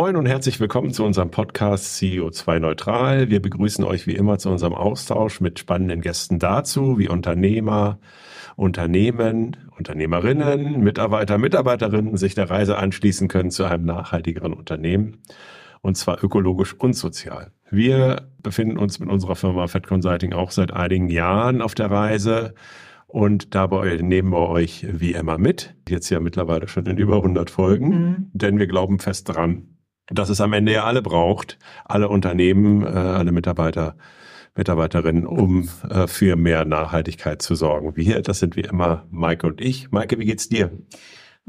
Moin und herzlich willkommen zu unserem Podcast CEO2 Neutral. Wir begrüßen euch wie immer zu unserem Austausch mit spannenden Gästen dazu, wie Unternehmer, Unternehmen, Unternehmerinnen, Mitarbeiter, Mitarbeiterinnen sich der Reise anschließen können zu einem nachhaltigeren Unternehmen und zwar ökologisch und sozial. Wir befinden uns mit unserer Firma Fed Consulting auch seit einigen Jahren auf der Reise und dabei nehmen wir euch wie immer mit. Jetzt ja mittlerweile schon in über 100 Folgen, mhm. denn wir glauben fest dran, dass es am Ende ja alle braucht, alle Unternehmen, äh, alle Mitarbeiter, Mitarbeiterinnen, um äh, für mehr Nachhaltigkeit zu sorgen. Wir, das sind wie immer Maike und ich. Maike, wie geht's dir?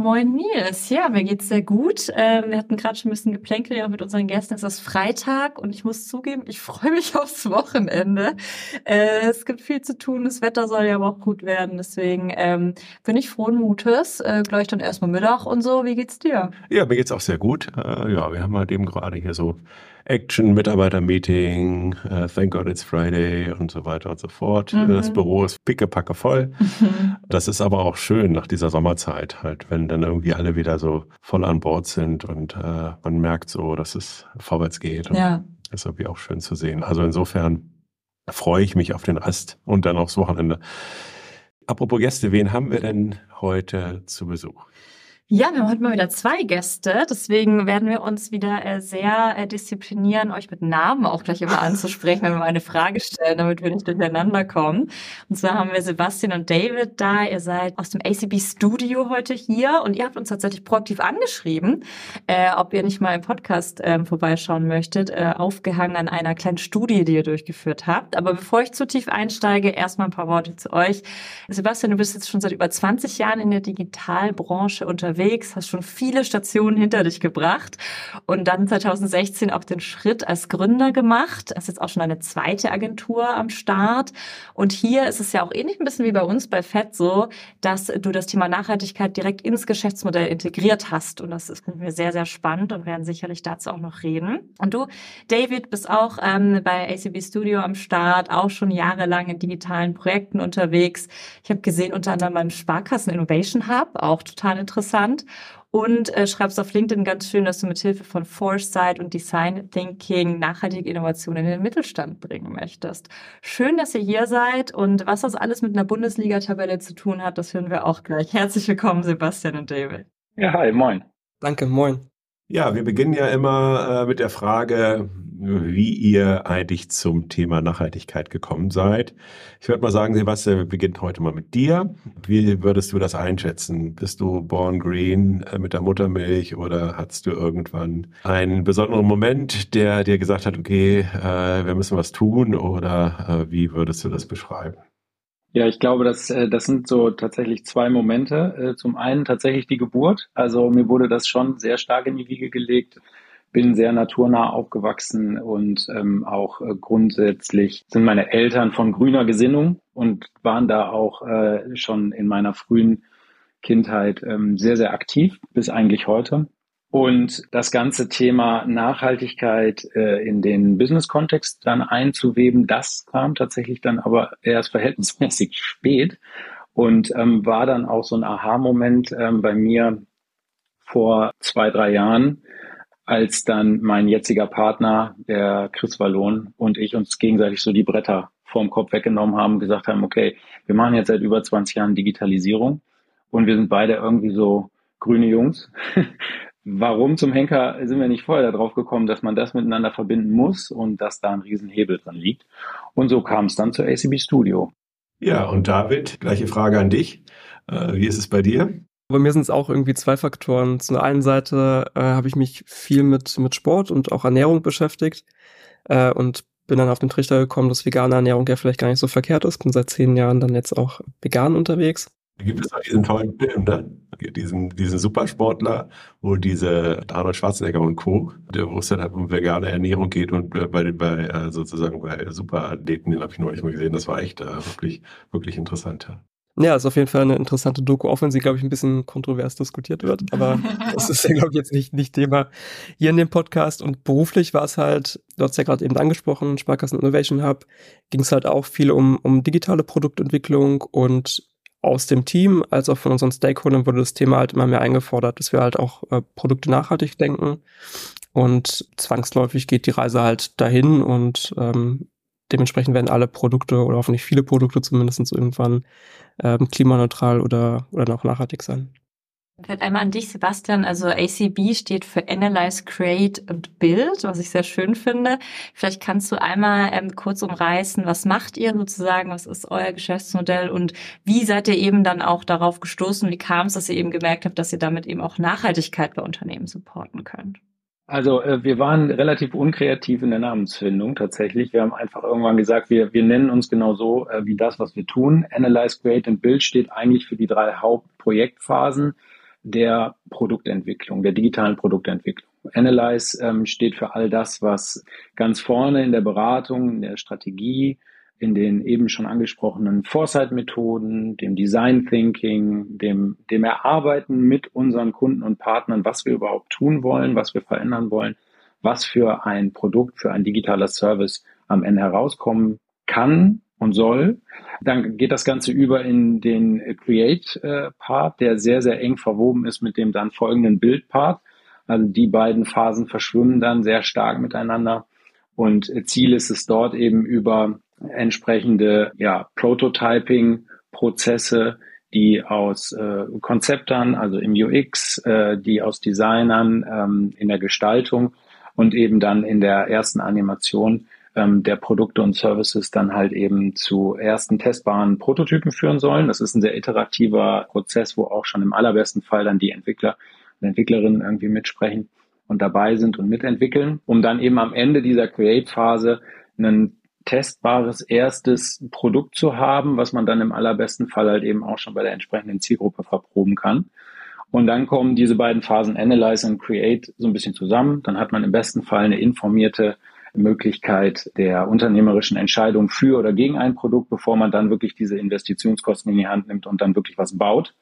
Moin Nils, ja, mir geht's sehr gut. Ähm, wir hatten gerade schon ein bisschen Geplänkel ja mit unseren Gästen. Es ist Freitag und ich muss zugeben, ich freue mich aufs Wochenende. Äh, es gibt viel zu tun, das Wetter soll ja aber auch gut werden. Deswegen ähm, bin ich frohen Mutes. Äh, gleich dann erstmal Mittag und so. Wie geht's dir? Ja, mir geht's auch sehr gut. Äh, ja, wir haben halt eben gerade hier so Action, Mitarbeiter-Meeting, uh, Thank God It's Friday und so weiter und so fort. Mhm. Das Büro ist pickepacke voll. Mhm. Das ist aber auch schön nach dieser Sommerzeit halt, wenn dann irgendwie alle wieder so voll an Bord sind und uh, man merkt so, dass es vorwärts geht. ja. Das ist irgendwie auch schön zu sehen. Also insofern freue ich mich auf den Rest und dann aufs Wochenende. Apropos Gäste, wen haben wir denn heute zu Besuch? Ja, wir haben heute mal wieder zwei Gäste. Deswegen werden wir uns wieder äh, sehr äh, disziplinieren, euch mit Namen auch gleich immer anzusprechen, wenn wir mal eine Frage stellen, damit wir nicht durcheinander kommen. Und zwar haben wir Sebastian und David da. Ihr seid aus dem ACB Studio heute hier und ihr habt uns tatsächlich proaktiv angeschrieben, äh, ob ihr nicht mal im Podcast äh, vorbeischauen möchtet, aufgehangen an einer kleinen Studie, die ihr durchgeführt habt. Aber bevor ich zu tief einsteige, erstmal ein paar Worte zu euch. Sebastian, du bist jetzt schon seit über 20 Jahren in der Digitalbranche unterwegs unterwegs, hast schon viele Stationen hinter dich gebracht und dann 2016 auch den Schritt als Gründer gemacht. Hast jetzt auch schon eine zweite Agentur am Start. Und hier ist es ja auch ähnlich ein bisschen wie bei uns bei FED so, dass du das Thema Nachhaltigkeit direkt ins Geschäftsmodell integriert hast. Und das ist mir sehr, sehr spannend und werden sicherlich dazu auch noch reden. Und du, David, bist auch ähm, bei ACB Studio am Start, auch schon jahrelang in digitalen Projekten unterwegs. Ich habe gesehen, unter anderem beim Sparkassen Innovation Hub, auch total interessant spannend. Und äh, schreibst auf LinkedIn ganz schön, dass du mit Hilfe von Foresight und Design Thinking nachhaltige Innovationen in den Mittelstand bringen möchtest. Schön, dass ihr hier seid und was das alles mit einer Bundesliga-Tabelle zu tun hat, das hören wir auch gleich. Herzlich willkommen, Sebastian und David. Ja, hi, moin. Danke, moin. Ja, wir beginnen ja immer äh, mit der Frage, wie ihr eigentlich zum Thema Nachhaltigkeit gekommen seid. Ich würde mal sagen, Sebastian, wir beginnen heute mal mit dir. Wie würdest du das einschätzen? Bist du born green äh, mit der Muttermilch oder hattest du irgendwann einen besonderen Moment, der dir gesagt hat, okay, äh, wir müssen was tun oder äh, wie würdest du das beschreiben? Ja, ich glaube, das, äh, das sind so tatsächlich zwei Momente. Äh, zum einen tatsächlich die Geburt. Also mir wurde das schon sehr stark in die Wiege gelegt bin sehr naturnah aufgewachsen und ähm, auch äh, grundsätzlich sind meine Eltern von grüner Gesinnung und waren da auch äh, schon in meiner frühen Kindheit ähm, sehr, sehr aktiv bis eigentlich heute. Und das ganze Thema Nachhaltigkeit äh, in den Business-Kontext dann einzuweben, das kam tatsächlich dann aber erst verhältnismäßig spät und ähm, war dann auch so ein Aha-Moment ähm, bei mir vor zwei, drei Jahren, als dann mein jetziger Partner, der Chris Wallon und ich uns gegenseitig so die Bretter vorm Kopf weggenommen haben, gesagt haben, okay, wir machen jetzt seit über 20 Jahren Digitalisierung und wir sind beide irgendwie so grüne Jungs. Warum zum Henker sind wir nicht vorher darauf gekommen, dass man das miteinander verbinden muss und dass da ein Riesenhebel dran liegt? Und so kam es dann zur ACB Studio. Ja, und David, gleiche Frage an dich. Äh, wie ist es bei dir? Bei mir sind es auch irgendwie zwei Faktoren. Zu der einen Seite äh, habe ich mich viel mit, mit Sport und auch Ernährung beschäftigt äh, und bin dann auf den Trichter gekommen, dass vegane Ernährung ja vielleicht gar nicht so verkehrt ist. Bin seit zehn Jahren dann jetzt auch vegan unterwegs. Da gibt es auch diesen tollen Film, ne? diesen, diesen Supersportler, wo diese Arnold Schwarzenegger und Co., der, wo es dann halt um vegane Ernährung geht und bei, bei äh, sozusagen bei Superathleten, den habe ich neulich mal gesehen, das war echt äh, wirklich, wirklich interessant. Ja, ist auf jeden Fall eine interessante Doku, auch wenn sie, glaube ich, ein bisschen kontrovers diskutiert wird. Aber das ist ja, glaube ich, jetzt nicht, nicht Thema hier in dem Podcast. Und beruflich war es halt, du hast ja gerade eben angesprochen, Sparkassen Innovation Hub, ging es halt auch viel um, um digitale Produktentwicklung und aus dem Team als auch von unseren Stakeholdern wurde das Thema halt immer mehr eingefordert, dass wir halt auch äh, Produkte nachhaltig denken. Und zwangsläufig geht die Reise halt dahin und ähm, dementsprechend werden alle Produkte oder hoffentlich viele Produkte zumindest irgendwann ähm, klimaneutral oder, oder noch nachhaltig sein. Vielleicht einmal an dich, Sebastian. Also ACB steht für Analyze, Create und Build, was ich sehr schön finde. Vielleicht kannst du einmal ähm, kurz umreißen, was macht ihr sozusagen, was ist euer Geschäftsmodell und wie seid ihr eben dann auch darauf gestoßen? Wie kam es, dass ihr eben gemerkt habt, dass ihr damit eben auch Nachhaltigkeit bei Unternehmen supporten könnt? Also äh, wir waren relativ unkreativ in der Namensfindung tatsächlich. Wir haben einfach irgendwann gesagt, wir, wir nennen uns genau so äh, wie das, was wir tun. Analyze, Create und Build steht eigentlich für die drei Hauptprojektphasen der Produktentwicklung, der digitalen Produktentwicklung. Analyze ähm, steht für all das, was ganz vorne in der Beratung, in der Strategie, in den eben schon angesprochenen Foresight-Methoden, dem Design Thinking, dem, dem Erarbeiten mit unseren Kunden und Partnern, was wir überhaupt tun wollen, was wir verändern wollen, was für ein Produkt, für ein digitaler Service am Ende herauskommen kann und soll. Dann geht das Ganze über in den Create-Part, der sehr, sehr eng verwoben ist mit dem dann folgenden Build-Part. Also die beiden Phasen verschwimmen dann sehr stark miteinander. Und Ziel ist es dort eben über entsprechende ja, Prototyping-Prozesse, die aus äh, Konzeptern, also im UX, äh, die aus Designern ähm, in der Gestaltung und eben dann in der ersten Animation ähm, der Produkte und Services dann halt eben zu ersten testbaren Prototypen führen sollen. Das ist ein sehr iterativer Prozess, wo auch schon im allerbesten Fall dann die Entwickler und Entwicklerinnen irgendwie mitsprechen und dabei sind und mitentwickeln, um dann eben am Ende dieser Create-Phase einen testbares erstes Produkt zu haben, was man dann im allerbesten Fall halt eben auch schon bei der entsprechenden Zielgruppe verproben kann. Und dann kommen diese beiden Phasen Analyze und Create so ein bisschen zusammen. Dann hat man im besten Fall eine informierte Möglichkeit der unternehmerischen Entscheidung für oder gegen ein Produkt, bevor man dann wirklich diese Investitionskosten in die Hand nimmt und dann wirklich was baut.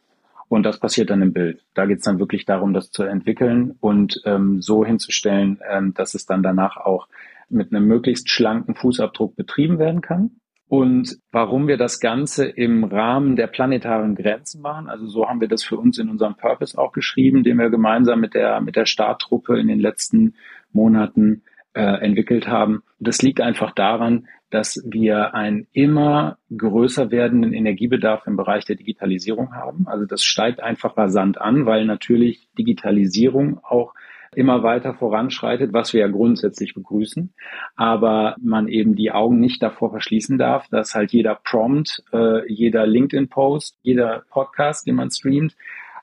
Und das passiert dann im Bild. Da geht es dann wirklich darum, das zu entwickeln und ähm, so hinzustellen, ähm, dass es dann danach auch mit einem möglichst schlanken Fußabdruck betrieben werden kann. Und warum wir das Ganze im Rahmen der planetaren Grenzen machen, also so haben wir das für uns in unserem Purpose auch geschrieben, den wir gemeinsam mit der, mit der Starttruppe in den letzten Monaten äh, entwickelt haben. Das liegt einfach daran, dass wir einen immer größer werdenden Energiebedarf im Bereich der Digitalisierung haben. Also das steigt einfach rasant an, weil natürlich Digitalisierung auch immer weiter voranschreitet, was wir ja grundsätzlich begrüßen, aber man eben die Augen nicht davor verschließen darf, dass halt jeder Prompt, äh, jeder LinkedIn-Post, jeder Podcast, den man streamt,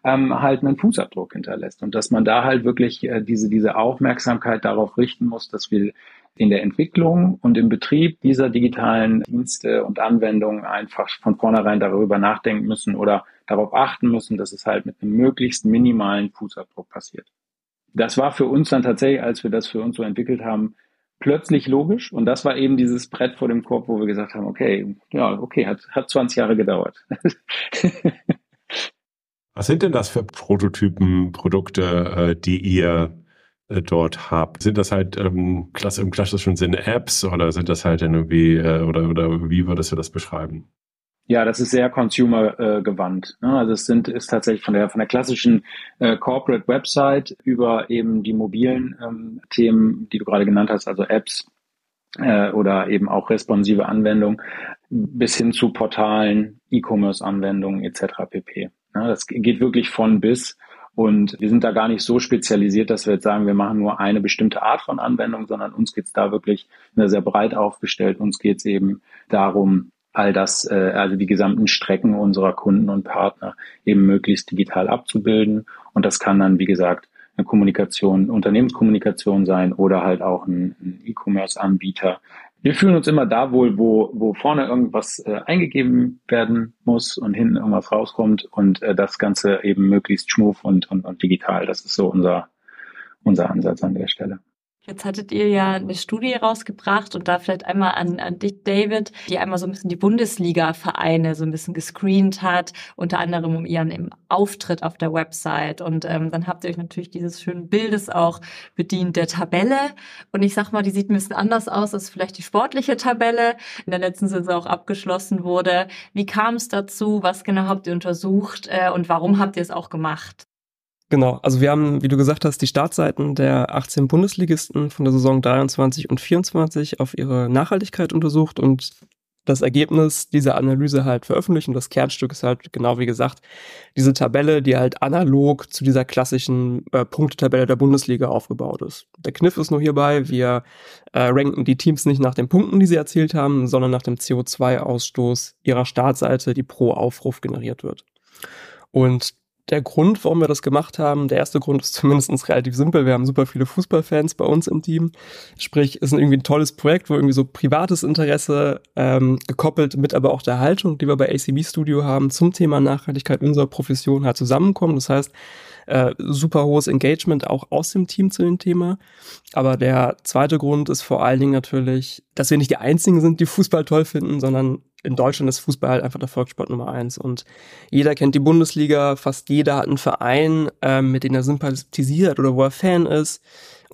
ähm, halt einen Fußabdruck hinterlässt und dass man da halt wirklich äh, diese, diese Aufmerksamkeit darauf richten muss, dass wir in der Entwicklung und im Betrieb dieser digitalen Dienste und Anwendungen einfach von vornherein darüber nachdenken müssen oder darauf achten müssen, dass es halt mit einem möglichst minimalen Fußabdruck passiert das war für uns dann tatsächlich, als wir das für uns so entwickelt haben, plötzlich logisch. Und das war eben dieses Brett vor dem Korb, wo wir gesagt haben, okay, ja, okay, hat, hat 20 Jahre gedauert. Was sind denn das für Prototypen, Produkte, äh, die ihr äh, dort habt? Sind das halt ähm, im klassischen Sinne Apps oder sind das halt irgendwie, äh, oder, oder wie würdest du das beschreiben? Ja, das ist sehr consumer-gewandt. Äh, ne? Also es sind ist tatsächlich von der von der klassischen äh, Corporate Website über eben die mobilen ähm, Themen, die du gerade genannt hast, also Apps äh, oder eben auch responsive Anwendungen, bis hin zu Portalen, E-Commerce-Anwendungen etc. pp. Ne? Das geht wirklich von bis. Und wir sind da gar nicht so spezialisiert, dass wir jetzt sagen, wir machen nur eine bestimmte Art von Anwendung, sondern uns geht's da wirklich sehr breit aufgestellt. Uns geht's eben darum, all das, äh, also die gesamten Strecken unserer Kunden und Partner eben möglichst digital abzubilden. Und das kann dann, wie gesagt, eine Kommunikation, Unternehmenskommunikation sein oder halt auch ein E-Commerce-Anbieter. Wir fühlen uns immer da wohl, wo, wo vorne irgendwas äh, eingegeben werden muss und hinten irgendwas rauskommt und äh, das Ganze eben möglichst schmuff und, und, und digital. Das ist so unser, unser Ansatz an der Stelle. Jetzt hattet ihr ja eine Studie rausgebracht und da vielleicht einmal an, an dich, David, die einmal so ein bisschen die Bundesliga-Vereine so ein bisschen gescreent hat, unter anderem um ihren Auftritt auf der Website. Und ähm, dann habt ihr euch natürlich dieses schönen Bildes auch bedient der Tabelle. Und ich sag mal, die sieht ein bisschen anders aus als vielleicht die sportliche Tabelle, in der letzten Saison auch abgeschlossen wurde. Wie kam es dazu? Was genau habt ihr untersucht äh, und warum habt ihr es auch gemacht? Genau, also wir haben, wie du gesagt hast, die Startseiten der 18 Bundesligisten von der Saison 23 und 24 auf ihre Nachhaltigkeit untersucht und das Ergebnis dieser Analyse halt veröffentlicht. Und das Kernstück ist halt, genau wie gesagt, diese Tabelle, die halt analog zu dieser klassischen äh, Punktetabelle der Bundesliga aufgebaut ist. Der Kniff ist nur hierbei, wir äh, ranken die Teams nicht nach den Punkten, die sie erzielt haben, sondern nach dem CO2-Ausstoß ihrer Startseite, die pro Aufruf generiert wird. Und der Grund, warum wir das gemacht haben, der erste Grund ist zumindest relativ simpel. Wir haben super viele Fußballfans bei uns im Team. Sprich, ist irgendwie ein tolles Projekt, wo irgendwie so privates Interesse ähm, gekoppelt mit aber auch der Haltung, die wir bei ACB Studio haben, zum Thema Nachhaltigkeit unserer Profession halt zusammenkommen. Das heißt, äh, super hohes Engagement auch aus dem Team zu dem Thema. Aber der zweite Grund ist vor allen Dingen natürlich, dass wir nicht die einzigen sind, die Fußball toll finden, sondern in Deutschland ist Fußball halt einfach der Volkssport Nummer eins. Und jeder kennt die Bundesliga, fast jeder hat einen Verein, ähm, mit dem er sympathisiert oder wo er Fan ist.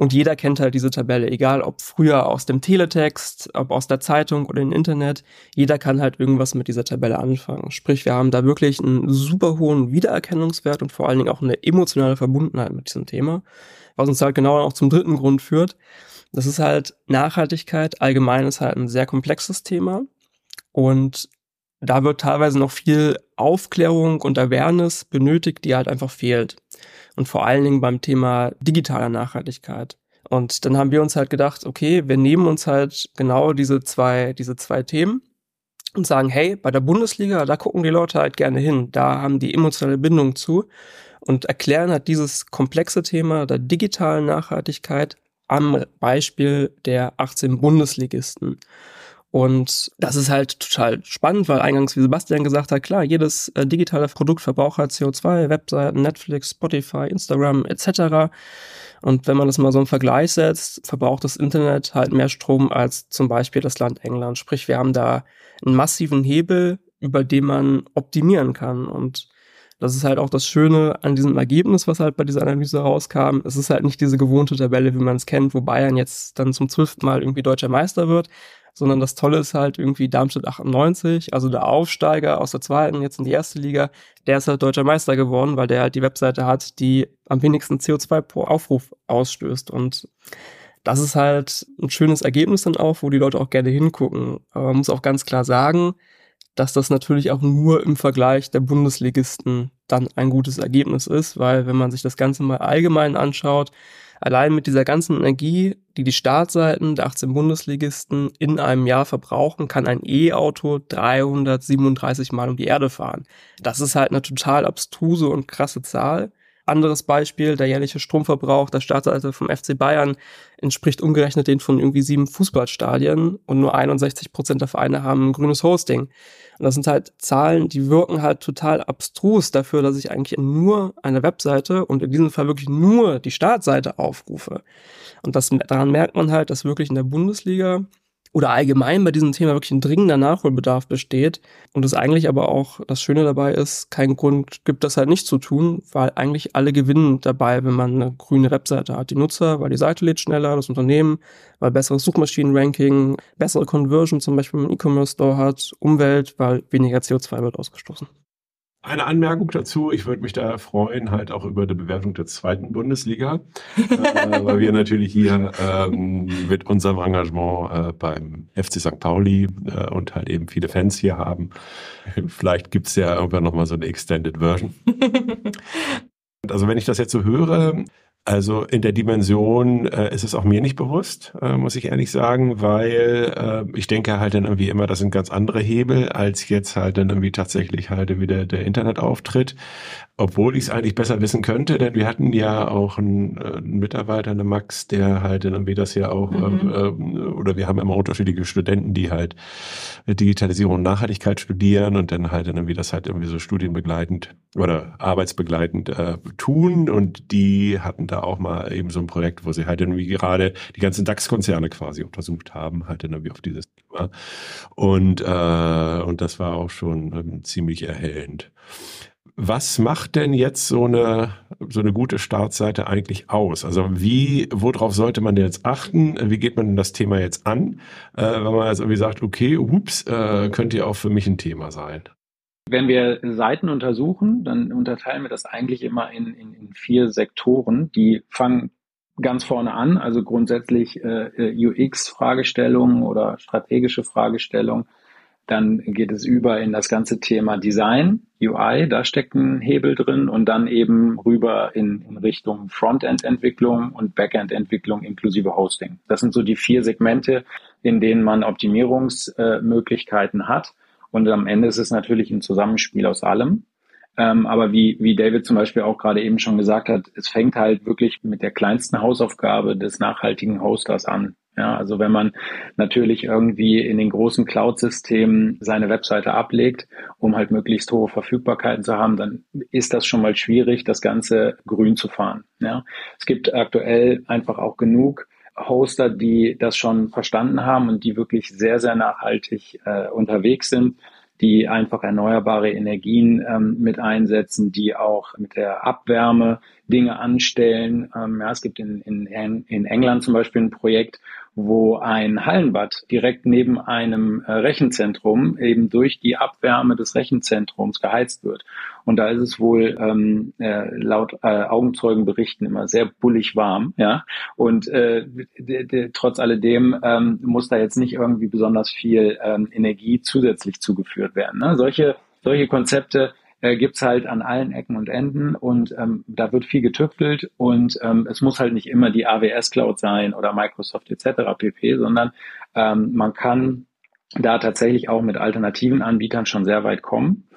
Und jeder kennt halt diese Tabelle, egal ob früher aus dem Teletext, ob aus der Zeitung oder im Internet. Jeder kann halt irgendwas mit dieser Tabelle anfangen. Sprich, wir haben da wirklich einen super hohen Wiedererkennungswert und vor allen Dingen auch eine emotionale Verbundenheit mit diesem Thema. Was uns halt genau auch zum dritten Grund führt. Das ist halt Nachhaltigkeit. Allgemein ist halt ein sehr komplexes Thema. Und da wird teilweise noch viel Aufklärung und Awareness benötigt, die halt einfach fehlt. Und vor allen Dingen beim Thema digitaler Nachhaltigkeit. Und dann haben wir uns halt gedacht, okay, wir nehmen uns halt genau diese zwei, diese zwei Themen und sagen, hey, bei der Bundesliga, da gucken die Leute halt gerne hin, da haben die emotionale Bindung zu und erklären halt dieses komplexe Thema der digitalen Nachhaltigkeit am Beispiel der 18 Bundesligisten. Und das ist halt total spannend, weil eingangs, wie Sebastian gesagt hat, klar, jedes äh, digitale Produkt verbraucht halt CO2, Webseiten, Netflix, Spotify, Instagram etc. Und wenn man das mal so im Vergleich setzt, verbraucht das Internet halt mehr Strom als zum Beispiel das Land England. Sprich, wir haben da einen massiven Hebel, über den man optimieren kann. Und das ist halt auch das Schöne an diesem Ergebnis, was halt bei dieser Analyse rauskam. Es ist halt nicht diese gewohnte Tabelle, wie man es kennt, wo Bayern jetzt dann zum zwölften Mal irgendwie deutscher Meister wird, sondern das Tolle ist halt irgendwie Darmstadt 98, also der Aufsteiger aus der zweiten, jetzt in die erste Liga, der ist halt deutscher Meister geworden, weil der halt die Webseite hat, die am wenigsten CO2 pro Aufruf ausstößt und das ist halt ein schönes Ergebnis dann auch, wo die Leute auch gerne hingucken. Aber man muss auch ganz klar sagen, dass das natürlich auch nur im Vergleich der Bundesligisten dann ein gutes Ergebnis ist, weil wenn man sich das Ganze mal allgemein anschaut, Allein mit dieser ganzen Energie, die die Startseiten der 18 Bundesligisten in einem Jahr verbrauchen, kann ein E-Auto 337 Mal um die Erde fahren. Das ist halt eine total abstruse und krasse Zahl. Anderes Beispiel, der jährliche Stromverbrauch der Startseite vom FC Bayern entspricht umgerechnet den von irgendwie sieben Fußballstadien und nur 61 Prozent der Vereine haben ein grünes Hosting. Und das sind halt Zahlen, die wirken halt total abstrus dafür, dass ich eigentlich nur eine Webseite und in diesem Fall wirklich nur die Startseite aufrufe. Und das, daran merkt man halt, dass wirklich in der Bundesliga oder allgemein bei diesem Thema wirklich ein dringender Nachholbedarf besteht und es eigentlich aber auch das Schöne dabei ist, keinen Grund gibt, das halt nicht zu tun, weil eigentlich alle gewinnen dabei, wenn man eine grüne Webseite hat. Die Nutzer, weil die Seite lädt schneller, das Unternehmen, weil besseres Suchmaschinenranking, bessere Conversion zum Beispiel im E-Commerce Store hat, Umwelt, weil weniger CO2 wird ausgestoßen. Eine Anmerkung dazu, ich würde mich da freuen, halt auch über die Bewertung der zweiten Bundesliga, äh, weil wir natürlich hier ähm, mit unserem Engagement äh, beim FC St. Pauli äh, und halt eben viele Fans hier haben. Vielleicht gibt's ja irgendwann nochmal so eine Extended Version. also wenn ich das jetzt so höre, also in der Dimension äh, ist es auch mir nicht bewusst, äh, muss ich ehrlich sagen, weil äh, ich denke halt dann irgendwie immer, das sind ganz andere Hebel, als jetzt halt dann irgendwie tatsächlich halt wieder der Internetauftritt obwohl ich es eigentlich besser wissen könnte, denn wir hatten ja auch einen, äh, einen Mitarbeiter, eine Max, der halt irgendwie das ja auch, mhm. äh, oder wir haben immer unterschiedliche Studenten, die halt Digitalisierung und Nachhaltigkeit studieren und dann halt irgendwie das halt irgendwie so studienbegleitend oder arbeitsbegleitend äh, tun und die hatten da auch mal eben so ein Projekt, wo sie halt irgendwie gerade die ganzen DAX-Konzerne quasi untersucht haben, halt dann irgendwie auf dieses Thema und äh, und das war auch schon ähm, ziemlich erhellend. Was macht denn jetzt so eine, so eine gute Startseite eigentlich aus? Also wie, worauf sollte man denn jetzt achten? Wie geht man denn das Thema jetzt an? Äh, wenn man jetzt irgendwie sagt, okay, ups, äh, könnte ja auch für mich ein Thema sein. Wenn wir Seiten untersuchen, dann unterteilen wir das eigentlich immer in, in, in vier Sektoren, die fangen ganz vorne an, also grundsätzlich äh, UX-Fragestellungen oder strategische Fragestellungen. Dann geht es über in das ganze Thema Design, UI, da steckt ein Hebel drin und dann eben rüber in, in Richtung Frontend-Entwicklung und Backend-Entwicklung inklusive Hosting. Das sind so die vier Segmente, in denen man Optimierungsmöglichkeiten hat. Und am Ende ist es natürlich ein Zusammenspiel aus allem. Ähm, aber wie, wie David zum Beispiel auch gerade eben schon gesagt hat, es fängt halt wirklich mit der kleinsten Hausaufgabe des nachhaltigen Hosters an. Ja, also wenn man natürlich irgendwie in den großen Cloud-Systemen seine Webseite ablegt, um halt möglichst hohe Verfügbarkeiten zu haben, dann ist das schon mal schwierig, das Ganze grün zu fahren. Ja, es gibt aktuell einfach auch genug Hoster, die das schon verstanden haben und die wirklich sehr, sehr nachhaltig äh, unterwegs sind die einfach erneuerbare Energien ähm, mit einsetzen, die auch mit der Abwärme Dinge anstellen. Ähm, ja, es gibt in, in, in England zum Beispiel ein Projekt, wo ein Hallenbad direkt neben einem äh, Rechenzentrum eben durch die Abwärme des Rechenzentrums geheizt wird. Und da ist es wohl ähm, äh, laut äh, Augenzeugenberichten immer sehr bullig warm, ja. Und äh, trotz alledem ähm, muss da jetzt nicht irgendwie besonders viel ähm, Energie zusätzlich zugeführt werden. Ne? Solche solche Konzepte äh, gibt's halt an allen Ecken und Enden und ähm, da wird viel getüftelt und ähm, es muss halt nicht immer die AWS Cloud sein oder Microsoft etc. pp, sondern ähm, man kann da tatsächlich auch mit alternativen Anbietern schon sehr weit kommen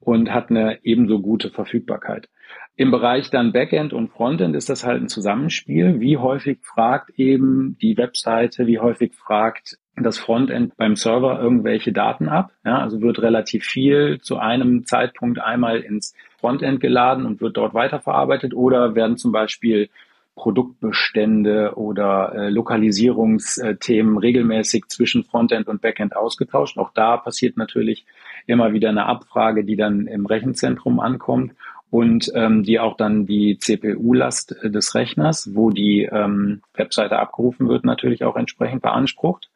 und hat eine ebenso gute Verfügbarkeit. Im Bereich dann Backend und Frontend ist das halt ein Zusammenspiel. Wie häufig fragt eben die Webseite, wie häufig fragt das Frontend beim Server irgendwelche Daten ab. Ja, also wird relativ viel zu einem Zeitpunkt einmal ins Frontend geladen und wird dort weiterverarbeitet oder werden zum Beispiel Produktbestände oder äh, Lokalisierungsthemen regelmäßig zwischen Frontend und Backend ausgetauscht. Auch da passiert natürlich immer wieder eine Abfrage, die dann im Rechenzentrum ankommt und ähm, die auch dann die CPU-Last des Rechners, wo die ähm, Webseite abgerufen wird, natürlich auch entsprechend beansprucht.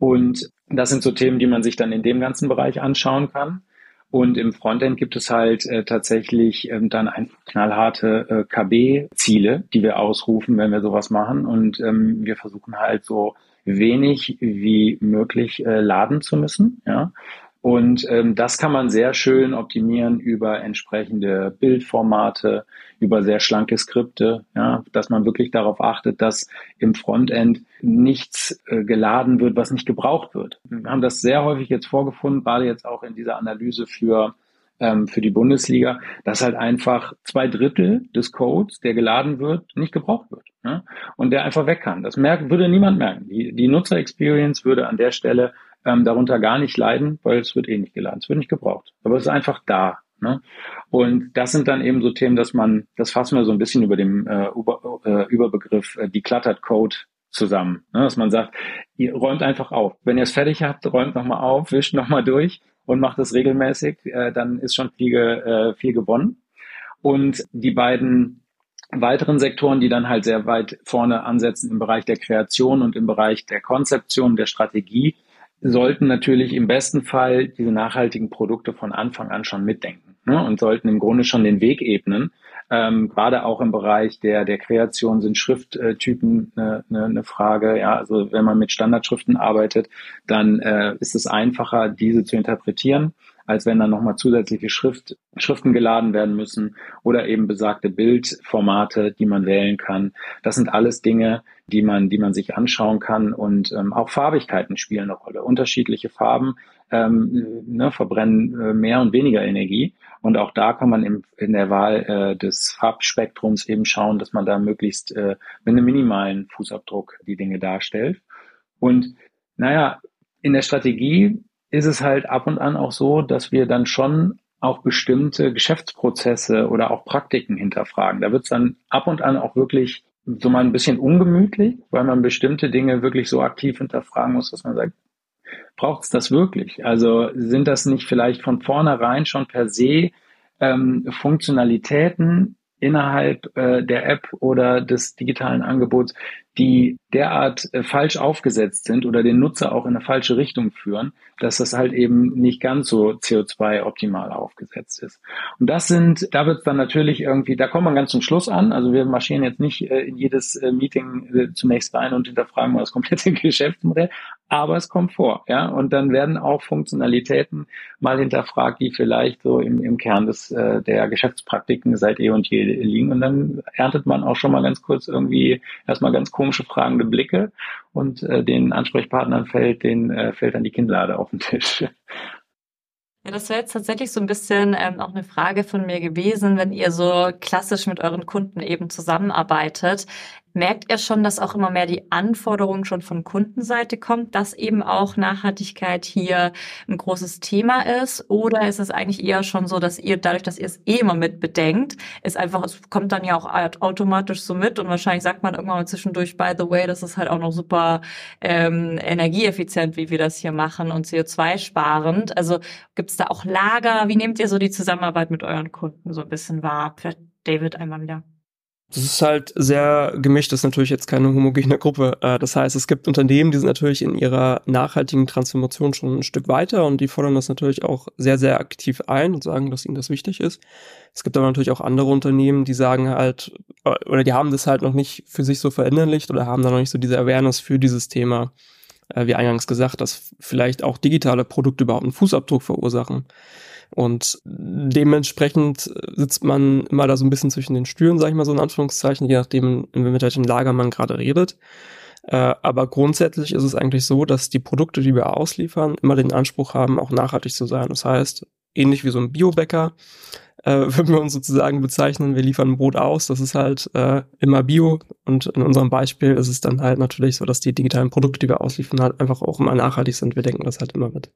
Und das sind so Themen, die man sich dann in dem ganzen Bereich anschauen kann. Und im Frontend gibt es halt äh, tatsächlich ähm, dann einfach knallharte äh, KB-Ziele, die wir ausrufen, wenn wir sowas machen. Und ähm, wir versuchen halt so wenig wie möglich äh, laden zu müssen. Ja? Und ähm, das kann man sehr schön optimieren über entsprechende Bildformate, über sehr schlanke Skripte, ja, dass man wirklich darauf achtet, dass im Frontend nichts äh, geladen wird, was nicht gebraucht wird. Wir haben das sehr häufig jetzt vorgefunden, gerade jetzt auch in dieser Analyse für ähm, für die Bundesliga, dass halt einfach zwei Drittel des Codes, der geladen wird, nicht gebraucht wird. Ne? Und der einfach weg kann. Das merkt, würde niemand merken. Die, die Nutzer-Experience würde an der Stelle ähm, darunter gar nicht leiden, weil es wird eh nicht geladen, es wird nicht gebraucht. Aber es ist einfach da. Ne? Und das sind dann eben so Themen, dass man, das fassen wir so ein bisschen über dem äh, über, äh, Überbegriff äh, Decluttered Code zusammen. Ne? Dass man sagt, ihr räumt einfach auf. Wenn ihr es fertig habt, räumt nochmal auf, wischt nochmal durch und macht es regelmäßig, äh, dann ist schon viel, äh, viel gewonnen. Und die beiden weiteren Sektoren, die dann halt sehr weit vorne ansetzen im Bereich der Kreation und im Bereich der Konzeption, der Strategie, sollten natürlich im besten Fall diese nachhaltigen Produkte von Anfang an schon mitdenken ne? und sollten im Grunde schon den Weg ebnen. Ähm, gerade auch im Bereich der, der Kreation sind Schrifttypen eine, eine, eine Frage. Ja, also wenn man mit Standardschriften arbeitet, dann äh, ist es einfacher, diese zu interpretieren als wenn dann nochmal zusätzliche Schrift, Schriften geladen werden müssen oder eben besagte Bildformate, die man wählen kann. Das sind alles Dinge, die man, die man sich anschauen kann und ähm, auch Farbigkeiten spielen eine Rolle. Unterschiedliche Farben ähm, ne, verbrennen äh, mehr und weniger Energie und auch da kann man im, in der Wahl äh, des Farbspektrums eben schauen, dass man da möglichst äh, mit einem minimalen Fußabdruck die Dinge darstellt. Und naja, in der Strategie ist es halt ab und an auch so, dass wir dann schon auch bestimmte Geschäftsprozesse oder auch Praktiken hinterfragen. Da wird es dann ab und an auch wirklich so mal ein bisschen ungemütlich, weil man bestimmte Dinge wirklich so aktiv hinterfragen muss, dass man sagt, braucht es das wirklich? Also sind das nicht vielleicht von vornherein schon per se ähm, Funktionalitäten innerhalb äh, der App oder des digitalen Angebots, die derart äh, falsch aufgesetzt sind oder den Nutzer auch in eine falsche Richtung führen, dass das halt eben nicht ganz so CO2 optimal aufgesetzt ist. Und das sind, da wird es dann natürlich irgendwie, da kommt man ganz zum Schluss an. Also wir marschieren jetzt nicht äh, in jedes äh, Meeting zunächst rein und hinterfragen mal das komplette Geschäftsmodell, aber es kommt vor, ja. Und dann werden auch Funktionalitäten mal hinterfragt, die vielleicht so im, im Kern des der Geschäftspraktiken seit eh und je liegen. Und dann erntet man auch schon mal ganz kurz irgendwie erstmal ganz komische fragende Blicke und äh, den Ansprechpartnern fällt, den äh, fällt dann die Kinnlade auf den Tisch. Ja, das wäre jetzt tatsächlich so ein bisschen ähm, auch eine Frage von mir gewesen, wenn ihr so klassisch mit euren Kunden eben zusammenarbeitet. Merkt ihr schon, dass auch immer mehr die Anforderung schon von Kundenseite kommt, dass eben auch Nachhaltigkeit hier ein großes Thema ist? Oder ist es eigentlich eher schon so, dass ihr dadurch, dass ihr es eh immer mit bedenkt, ist einfach, es kommt dann ja auch automatisch so mit und wahrscheinlich sagt man irgendwann mal zwischendurch, by the way, das ist halt auch noch super ähm, energieeffizient, wie wir das hier machen und CO2-sparend. Also gibt es da auch Lager? Wie nehmt ihr so die Zusammenarbeit mit euren Kunden so ein bisschen wahr? Vielleicht David einmal wieder. Das ist halt sehr gemischt, das ist natürlich jetzt keine homogene Gruppe. Äh, das heißt, es gibt Unternehmen, die sind natürlich in ihrer nachhaltigen Transformation schon ein Stück weiter und die fordern das natürlich auch sehr, sehr aktiv ein und sagen, dass ihnen das wichtig ist. Es gibt aber natürlich auch andere Unternehmen, die sagen halt, äh, oder die haben das halt noch nicht für sich so verinnerlicht oder haben da noch nicht so diese Awareness für dieses Thema, äh, wie eingangs gesagt, dass vielleicht auch digitale Produkte überhaupt einen Fußabdruck verursachen. Und dementsprechend sitzt man immer da so ein bisschen zwischen den Stühlen, sag ich mal so in Anführungszeichen, je nachdem, in welchem Lager man gerade redet. Äh, aber grundsätzlich ist es eigentlich so, dass die Produkte, die wir ausliefern, immer den Anspruch haben, auch nachhaltig zu sein. Das heißt, ähnlich wie so ein Biobäcker, äh, würden wir uns sozusagen bezeichnen, wir liefern Brot aus, das ist halt äh, immer Bio und in unserem Beispiel ist es dann halt natürlich so, dass die digitalen Produkte, die wir ausliefern, halt einfach auch immer nachhaltig sind. Wir denken das halt immer mit.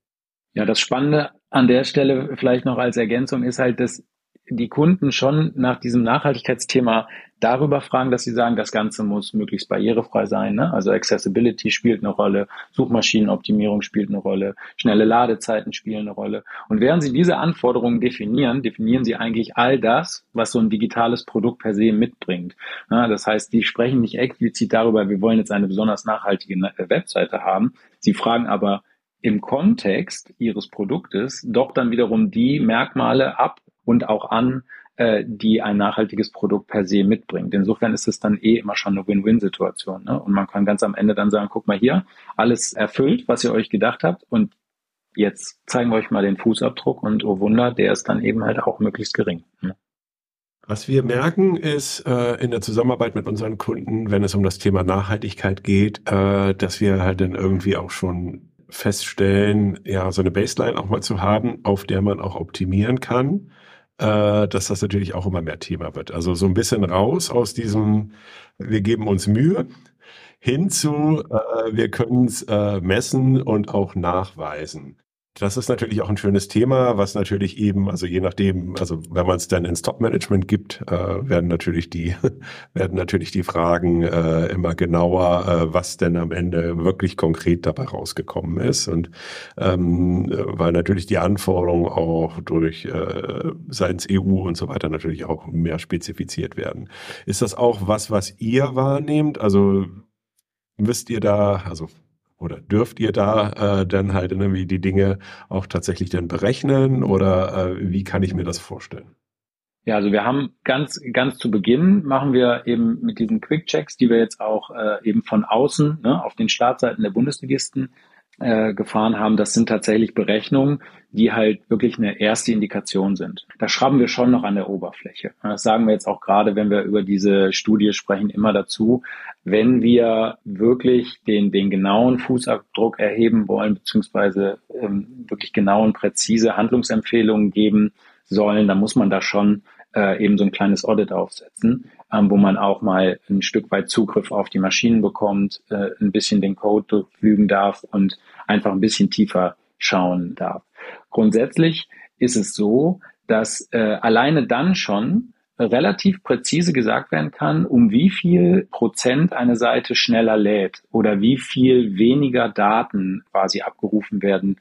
Ja, das Spannende an der Stelle vielleicht noch als Ergänzung ist halt, dass die Kunden schon nach diesem Nachhaltigkeitsthema darüber fragen, dass sie sagen, das Ganze muss möglichst barrierefrei sein. Ne? Also Accessibility spielt eine Rolle, Suchmaschinenoptimierung spielt eine Rolle, schnelle Ladezeiten spielen eine Rolle. Und während sie diese Anforderungen definieren, definieren sie eigentlich all das, was so ein digitales Produkt per se mitbringt. Ja, das heißt, die sprechen nicht explizit darüber, wir wollen jetzt eine besonders nachhaltige Webseite haben. Sie fragen aber, im Kontext ihres Produktes doch dann wiederum die Merkmale ab und auch an, äh, die ein nachhaltiges Produkt per se mitbringt. Insofern ist es dann eh immer schon eine Win-Win-Situation. Ne? Und man kann ganz am Ende dann sagen, guck mal hier, alles erfüllt, was ihr euch gedacht habt und jetzt zeigen wir euch mal den Fußabdruck und oh Wunder, der ist dann eben halt auch möglichst gering. Ne? Was wir merken, ist äh, in der Zusammenarbeit mit unseren Kunden, wenn es um das Thema Nachhaltigkeit geht, äh, dass wir halt dann irgendwie auch schon feststellen, ja, so eine Baseline auch mal zu haben, auf der man auch optimieren kann, äh, dass das natürlich auch immer mehr Thema wird. Also so ein bisschen raus aus diesem, wir geben uns Mühe, hin zu, äh, wir können es äh, messen und auch nachweisen. Das ist natürlich auch ein schönes Thema, was natürlich eben, also je nachdem, also wenn man es dann ins Top-Management gibt, äh, werden natürlich die, werden natürlich die Fragen äh, immer genauer, äh, was denn am Ende wirklich konkret dabei rausgekommen ist. Und ähm, weil natürlich die Anforderungen auch durch äh, seitens EU und so weiter natürlich auch mehr spezifiziert werden. Ist das auch was, was ihr wahrnehmt? Also wisst ihr da, also oder dürft ihr da äh, dann halt irgendwie die Dinge auch tatsächlich dann berechnen oder äh, wie kann ich mir das vorstellen? Ja, also wir haben ganz, ganz zu Beginn machen wir eben mit diesen Quick-Checks, die wir jetzt auch äh, eben von außen ne, auf den Startseiten der Bundesligisten äh, gefahren haben, das sind tatsächlich Berechnungen, die halt wirklich eine erste Indikation sind. Da schrauben wir schon noch an der Oberfläche. Das sagen wir jetzt auch gerade, wenn wir über diese Studie sprechen, immer dazu. Wenn wir wirklich den, den genauen Fußabdruck erheben wollen, beziehungsweise ähm, wirklich genau und präzise Handlungsempfehlungen geben sollen, dann muss man da schon äh, eben so ein kleines Audit aufsetzen, ähm, wo man auch mal ein Stück weit Zugriff auf die Maschinen bekommt, äh, ein bisschen den Code durchfügen darf und einfach ein bisschen tiefer schauen darf. Grundsätzlich ist es so, dass äh, alleine dann schon relativ präzise gesagt werden kann, um wie viel Prozent eine Seite schneller lädt oder wie viel weniger Daten quasi abgerufen werden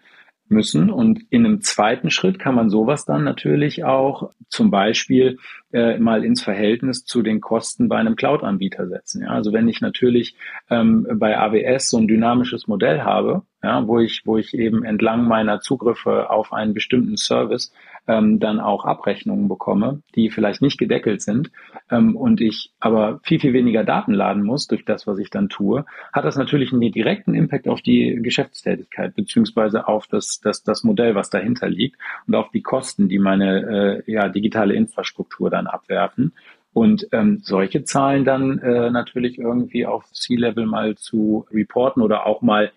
müssen. Und in einem zweiten Schritt kann man sowas dann natürlich auch zum Beispiel äh, mal ins Verhältnis zu den Kosten bei einem Cloud-Anbieter setzen. Ja? Also wenn ich natürlich ähm, bei AWS so ein dynamisches Modell habe, ja, wo ich, wo ich eben entlang meiner Zugriffe auf einen bestimmten Service ähm, dann auch Abrechnungen bekomme, die vielleicht nicht gedeckelt sind ähm, und ich aber viel, viel weniger Daten laden muss durch das, was ich dann tue, hat das natürlich einen direkten Impact auf die Geschäftstätigkeit beziehungsweise auf das, das, das Modell, was dahinter liegt und auf die Kosten, die meine äh, ja, digitale Infrastruktur dann abwerfen. Und ähm, solche Zahlen dann äh, natürlich irgendwie auf C-Level mal zu reporten oder auch mal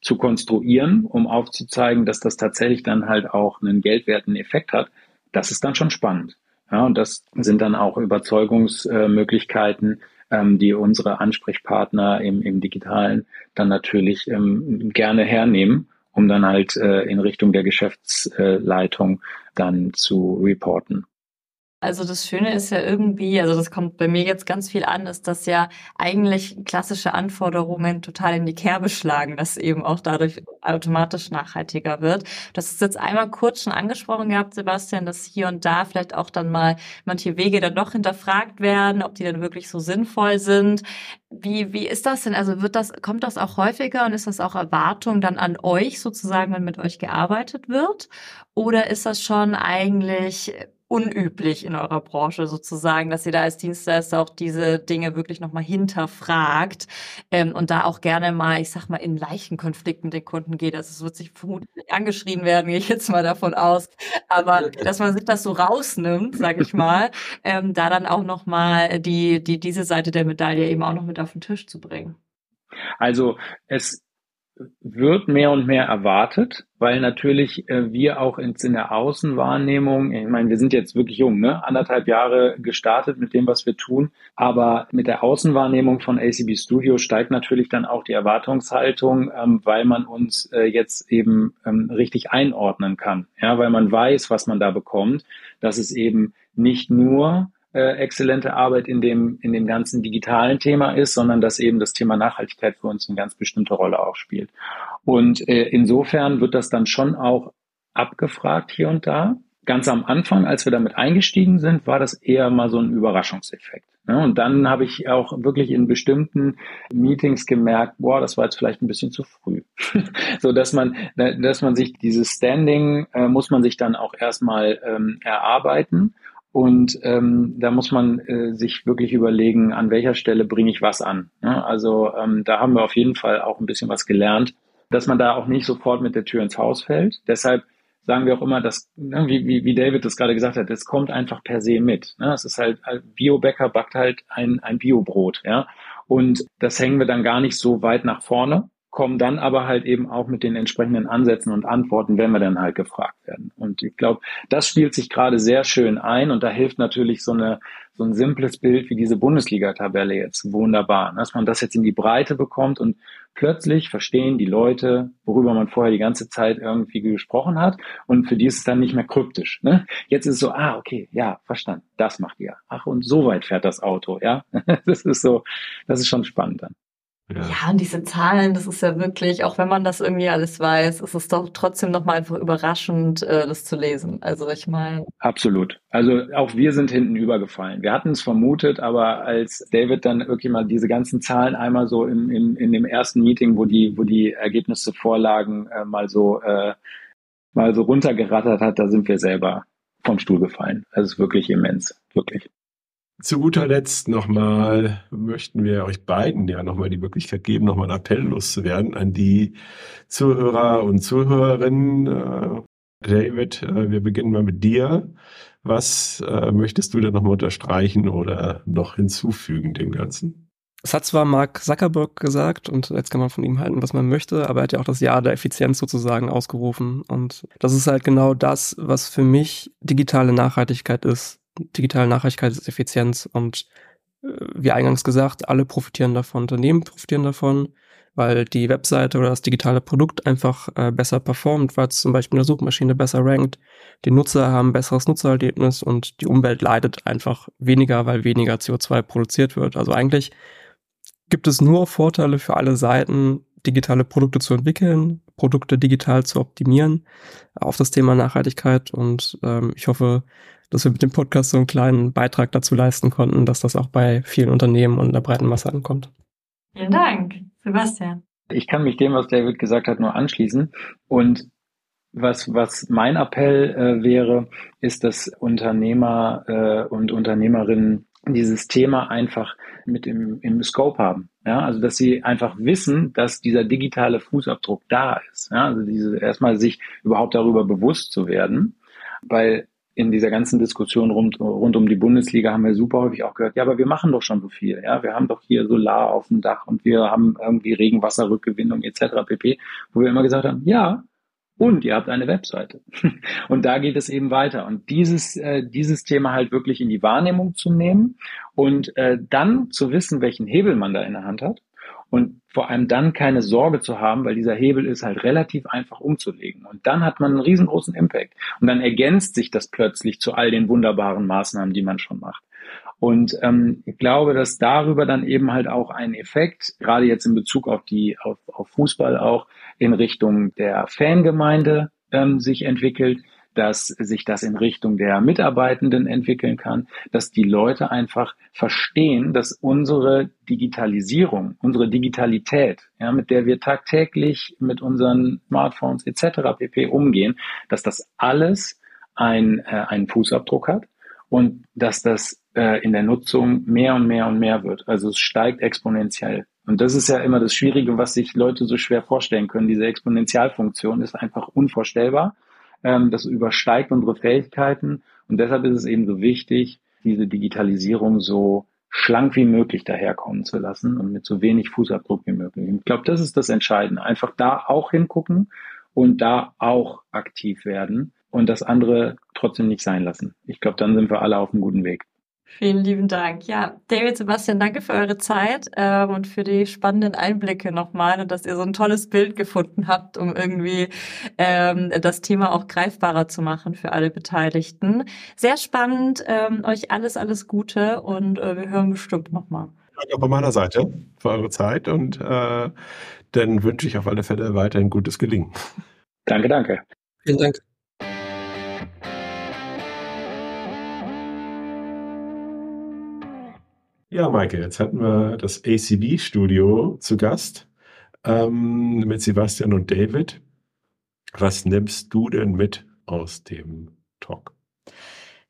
zu konstruieren, um aufzuzeigen, dass das tatsächlich dann halt auch einen geldwerten Effekt hat, das ist dann schon spannend. Ja, und das sind dann auch Überzeugungsmöglichkeiten, ähm, die unsere Ansprechpartner im, im Digitalen dann natürlich ähm, gerne hernehmen, um dann halt äh, in Richtung der Geschäftsleitung dann zu reporten. Also das Schöne ist ja irgendwie, also das kommt bei mir jetzt ganz viel an, ist, dass ja eigentlich klassische Anforderungen total in die Kerbe schlagen, dass eben auch dadurch automatisch nachhaltiger wird. Das ist jetzt einmal kurz schon angesprochen gehabt, Sebastian, dass hier und da vielleicht auch dann mal manche Wege dann doch hinterfragt werden, ob die dann wirklich so sinnvoll sind. Wie, wie ist das denn? Also wird das, kommt das auch häufiger und ist das auch Erwartung dann an euch sozusagen, wenn mit euch gearbeitet wird? Oder ist das schon eigentlich unüblich in eurer Branche sozusagen, dass ihr da als Dienstleister auch diese Dinge wirklich nochmal hinterfragt ähm, und da auch gerne mal, ich sag mal, in leichten Konflikt mit den Kunden geht. Also es wird sich vermutlich angeschrien werden, gehe ich jetzt mal davon aus. Aber dass man sich das so rausnimmt, sag ich mal, ähm, da dann auch nochmal die, die, diese Seite der Medaille eben auch noch mit auf den Tisch zu bringen. Also es wird mehr und mehr erwartet, weil natürlich äh, wir auch in, in der Außenwahrnehmung, ich meine, wir sind jetzt wirklich jung, ne? anderthalb Jahre gestartet mit dem, was wir tun, aber mit der Außenwahrnehmung von ACB Studio steigt natürlich dann auch die Erwartungshaltung, ähm, weil man uns äh, jetzt eben ähm, richtig einordnen kann, ja, weil man weiß, was man da bekommt, dass es eben nicht nur äh, exzellente Arbeit in dem, in dem ganzen digitalen Thema ist, sondern dass eben das Thema Nachhaltigkeit für uns eine ganz bestimmte Rolle auch spielt. Und äh, insofern wird das dann schon auch abgefragt hier und da. Ganz am Anfang, als wir damit eingestiegen sind, war das eher mal so ein Überraschungseffekt. Ne? Und dann habe ich auch wirklich in bestimmten Meetings gemerkt, boah, das war jetzt vielleicht ein bisschen zu früh. so dass man, dass man sich dieses Standing äh, muss man sich dann auch erstmal ähm, erarbeiten. Und ähm, da muss man äh, sich wirklich überlegen, an welcher Stelle bringe ich was an. Ne? Also ähm, da haben wir auf jeden Fall auch ein bisschen was gelernt, dass man da auch nicht sofort mit der Tür ins Haus fällt. Deshalb sagen wir auch immer, dass, ne, wie, wie, wie David das gerade gesagt hat, das kommt einfach per se mit. Ne? Es ist halt, Biobäcker backt halt ein, ein Biobrot, ja. Und das hängen wir dann gar nicht so weit nach vorne, kommen dann aber halt eben auch mit den entsprechenden Ansätzen und Antworten, wenn wir dann halt gefragt werden. Und ich glaube, das spielt sich gerade sehr schön ein und da hilft natürlich so eine so ein simples Bild wie diese Bundesliga-Tabelle jetzt wunderbar, dass man das jetzt in die Breite bekommt und plötzlich verstehen die Leute, worüber man vorher die ganze Zeit irgendwie gesprochen hat und für die ist es dann nicht mehr kryptisch. Ne? Jetzt ist es so, ah, okay, ja, verstanden, das macht ihr. Ach, und so weit fährt das Auto, ja. Das ist so, das ist schon spannend dann. Ja. ja, und diese Zahlen, das ist ja wirklich, auch wenn man das irgendwie alles weiß, ist es doch trotzdem nochmal einfach überraschend, äh, das zu lesen. Also ich meine. Absolut. Also auch wir sind hinten übergefallen. Wir hatten es vermutet, aber als David dann wirklich mal diese ganzen Zahlen einmal so in, in, in dem ersten Meeting, wo die, wo die Ergebnisse vorlagen, äh, mal so äh, mal so runtergerattert hat, da sind wir selber vom Stuhl gefallen. Also es ist wirklich immens, wirklich. Zu guter Letzt nochmal möchten wir euch beiden ja nochmal die Möglichkeit geben, nochmal einen Appell loszuwerden an die Zuhörer und Zuhörerinnen. Äh, David, äh, wir beginnen mal mit dir. Was äh, möchtest du denn nochmal unterstreichen oder noch hinzufügen dem Ganzen? Es hat zwar Mark Zuckerberg gesagt und jetzt kann man von ihm halten, was man möchte, aber er hat ja auch das Jahr der Effizienz sozusagen ausgerufen. Und das ist halt genau das, was für mich digitale Nachhaltigkeit ist digitale Nachhaltigkeit ist Effizienz und äh, wie eingangs gesagt, alle profitieren davon, Unternehmen profitieren davon, weil die Webseite oder das digitale Produkt einfach äh, besser performt, weil es zum Beispiel in der Suchmaschine besser rankt, die Nutzer haben besseres Nutzererlebnis und die Umwelt leidet einfach weniger, weil weniger CO2 produziert wird. Also eigentlich gibt es nur Vorteile für alle Seiten, digitale Produkte zu entwickeln, Produkte digital zu optimieren auf das Thema Nachhaltigkeit. Und ähm, ich hoffe, dass wir mit dem Podcast so einen kleinen Beitrag dazu leisten konnten, dass das auch bei vielen Unternehmen und der breiten Masse ankommt. Vielen Dank, Sebastian. Ich kann mich dem, was David gesagt hat, nur anschließen. Und was, was mein Appell äh, wäre, ist, dass Unternehmer äh, und Unternehmerinnen dieses Thema einfach mit im, im Scope haben. Ja, also dass sie einfach wissen, dass dieser digitale Fußabdruck da ist. Ja, also diese erstmal sich überhaupt darüber bewusst zu werden, weil in dieser ganzen Diskussion rund, rund um die Bundesliga haben wir super häufig auch gehört, ja, aber wir machen doch schon so viel. Ja, wir haben doch hier Solar auf dem Dach und wir haben irgendwie Regenwasserrückgewinnung etc. pp. Wo wir immer gesagt haben, ja, und ihr habt eine Webseite. Und da geht es eben weiter. Und dieses, äh, dieses Thema halt wirklich in die Wahrnehmung zu nehmen und äh, dann zu wissen, welchen Hebel man da in der Hand hat und vor allem dann keine Sorge zu haben, weil dieser Hebel ist halt relativ einfach umzulegen. Und dann hat man einen riesengroßen Impact. Und dann ergänzt sich das plötzlich zu all den wunderbaren Maßnahmen, die man schon macht. Und ähm, ich glaube, dass darüber dann eben halt auch ein Effekt, gerade jetzt in Bezug auf die auf, auf Fußball auch in Richtung der Fangemeinde ähm, sich entwickelt, dass sich das in Richtung der Mitarbeitenden entwickeln kann, dass die Leute einfach verstehen, dass unsere Digitalisierung, unsere Digitalität, ja, mit der wir tagtäglich mit unseren Smartphones etc. pp. umgehen, dass das alles ein, äh, einen Fußabdruck hat und dass das äh, in der Nutzung mehr und mehr und mehr wird. Also es steigt exponentiell. Und das ist ja immer das Schwierige, was sich Leute so schwer vorstellen können. Diese Exponentialfunktion ist einfach unvorstellbar. Ähm, das übersteigt unsere Fähigkeiten und deshalb ist es eben so wichtig, diese Digitalisierung so schlank wie möglich daherkommen zu lassen und mit so wenig Fußabdruck wie möglich. Ich glaube, das ist das Entscheidende. Einfach da auch hingucken und da auch aktiv werden und das andere trotzdem nicht sein lassen. Ich glaube, dann sind wir alle auf einem guten Weg. Vielen lieben Dank. Ja, David, Sebastian, danke für eure Zeit ähm, und für die spannenden Einblicke nochmal und dass ihr so ein tolles Bild gefunden habt, um irgendwie ähm, das Thema auch greifbarer zu machen für alle Beteiligten. Sehr spannend. Ähm, euch alles, alles Gute und äh, wir hören bestimmt nochmal. Danke auch von meiner Seite für eure Zeit und äh, dann wünsche ich auf alle Fälle weiterhin gutes Gelingen. Danke, danke. Vielen Dank. Ja, Maike, jetzt hatten wir das ACB-Studio zu Gast ähm, mit Sebastian und David. Was nimmst du denn mit aus dem Talk?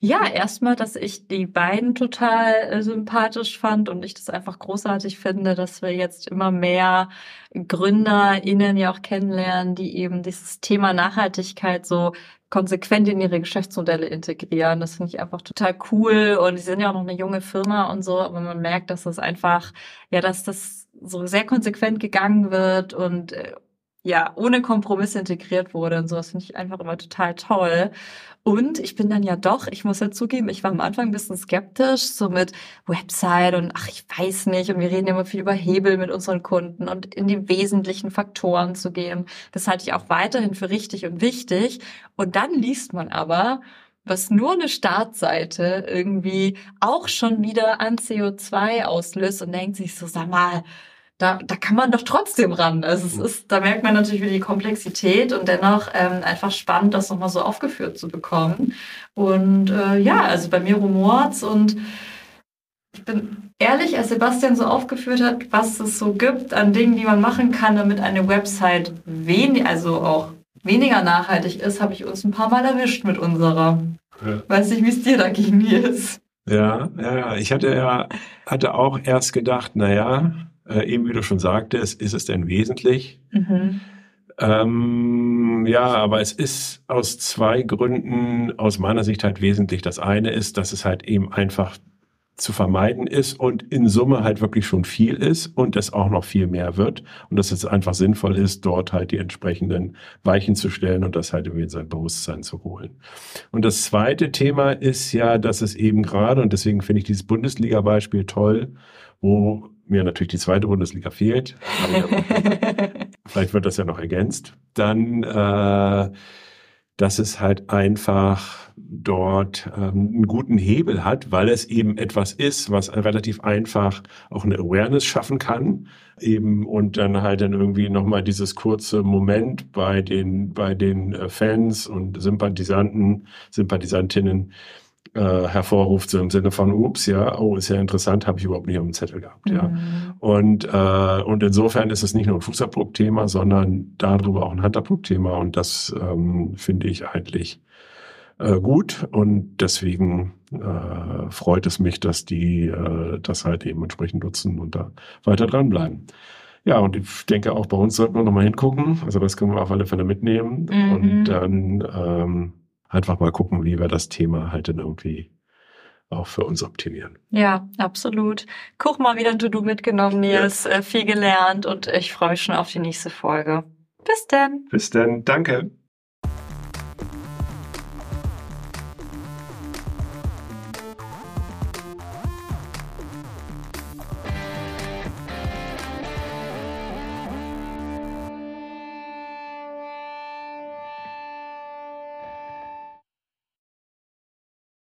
Ja, erstmal, dass ich die beiden total äh, sympathisch fand und ich das einfach großartig finde, dass wir jetzt immer mehr GründerInnen ja auch kennenlernen, die eben dieses Thema Nachhaltigkeit so konsequent in ihre Geschäftsmodelle integrieren. Das finde ich einfach total cool. Und die sind ja auch noch eine junge Firma und so, aber man merkt, dass das einfach, ja, dass das so sehr konsequent gegangen wird und äh, ja, ohne Kompromiss integriert wurde und so. Das finde ich einfach immer total toll. Und ich bin dann ja doch, ich muss ja zugeben, ich war am Anfang ein bisschen skeptisch, so mit Website und ach, ich weiß nicht. Und wir reden immer viel über Hebel mit unseren Kunden und in die wesentlichen Faktoren zu gehen. Das halte ich auch weiterhin für richtig und wichtig. Und dann liest man aber, was nur eine Startseite irgendwie auch schon wieder an CO2 auslöst und denkt sich so, sag mal, da, da kann man doch trotzdem ran. Also es ist, da merkt man natürlich wieder die Komplexität und dennoch ähm, einfach spannend, das nochmal so aufgeführt zu bekommen. Und äh, ja, also bei mir rumort's und ich bin ehrlich, als Sebastian so aufgeführt hat, was es so gibt an Dingen, die man machen kann, damit eine Website wenig, also auch weniger nachhaltig ist, habe ich uns ein paar Mal erwischt mit unserer. Ja. Weiß nicht, wie es dir da ging, Nils. Ja, ja, ich hatte ja, hatte auch erst gedacht, naja, äh, eben wie du schon sagtest, ist es denn wesentlich? Mhm. Ähm, ja, aber es ist aus zwei Gründen aus meiner Sicht halt wesentlich. Das eine ist, dass es halt eben einfach zu vermeiden ist und in Summe halt wirklich schon viel ist und es auch noch viel mehr wird und dass es einfach sinnvoll ist, dort halt die entsprechenden Weichen zu stellen und das halt irgendwie in sein Bewusstsein zu holen. Und das zweite Thema ist ja, dass es eben gerade, und deswegen finde ich dieses Bundesliga-Beispiel toll, wo mir natürlich die zweite Bundesliga fehlt. vielleicht wird das ja noch ergänzt. Dann, äh, dass es halt einfach dort ähm, einen guten Hebel hat, weil es eben etwas ist, was relativ einfach auch eine Awareness schaffen kann, eben und dann halt dann irgendwie nochmal dieses kurze Moment bei den bei den äh, Fans und Sympathisanten, Sympathisantinnen äh, hervorruft, so im Sinne von, ups, ja, oh, ist ja interessant, habe ich überhaupt nicht auf dem Zettel gehabt, ja. Mhm. Und, äh, und insofern ist es nicht nur ein Fußabdruckthema, sondern darüber auch ein Handabdruckthema und das ähm, finde ich eigentlich äh, gut und deswegen äh, freut es mich, dass die äh, das halt eben entsprechend nutzen und da weiter dranbleiben. Ja, und ich denke auch bei uns sollten wir nochmal hingucken. Also das können wir auf alle Fälle mitnehmen Mhm. und dann ähm, einfach mal gucken, wie wir das Thema halt dann irgendwie auch für uns optimieren. Ja, absolut. Guck mal, wieder ein To-Do mitgenommen, Nils. Äh, viel gelernt und ich freue mich schon auf die nächste Folge. Bis dann. Bis dann, danke.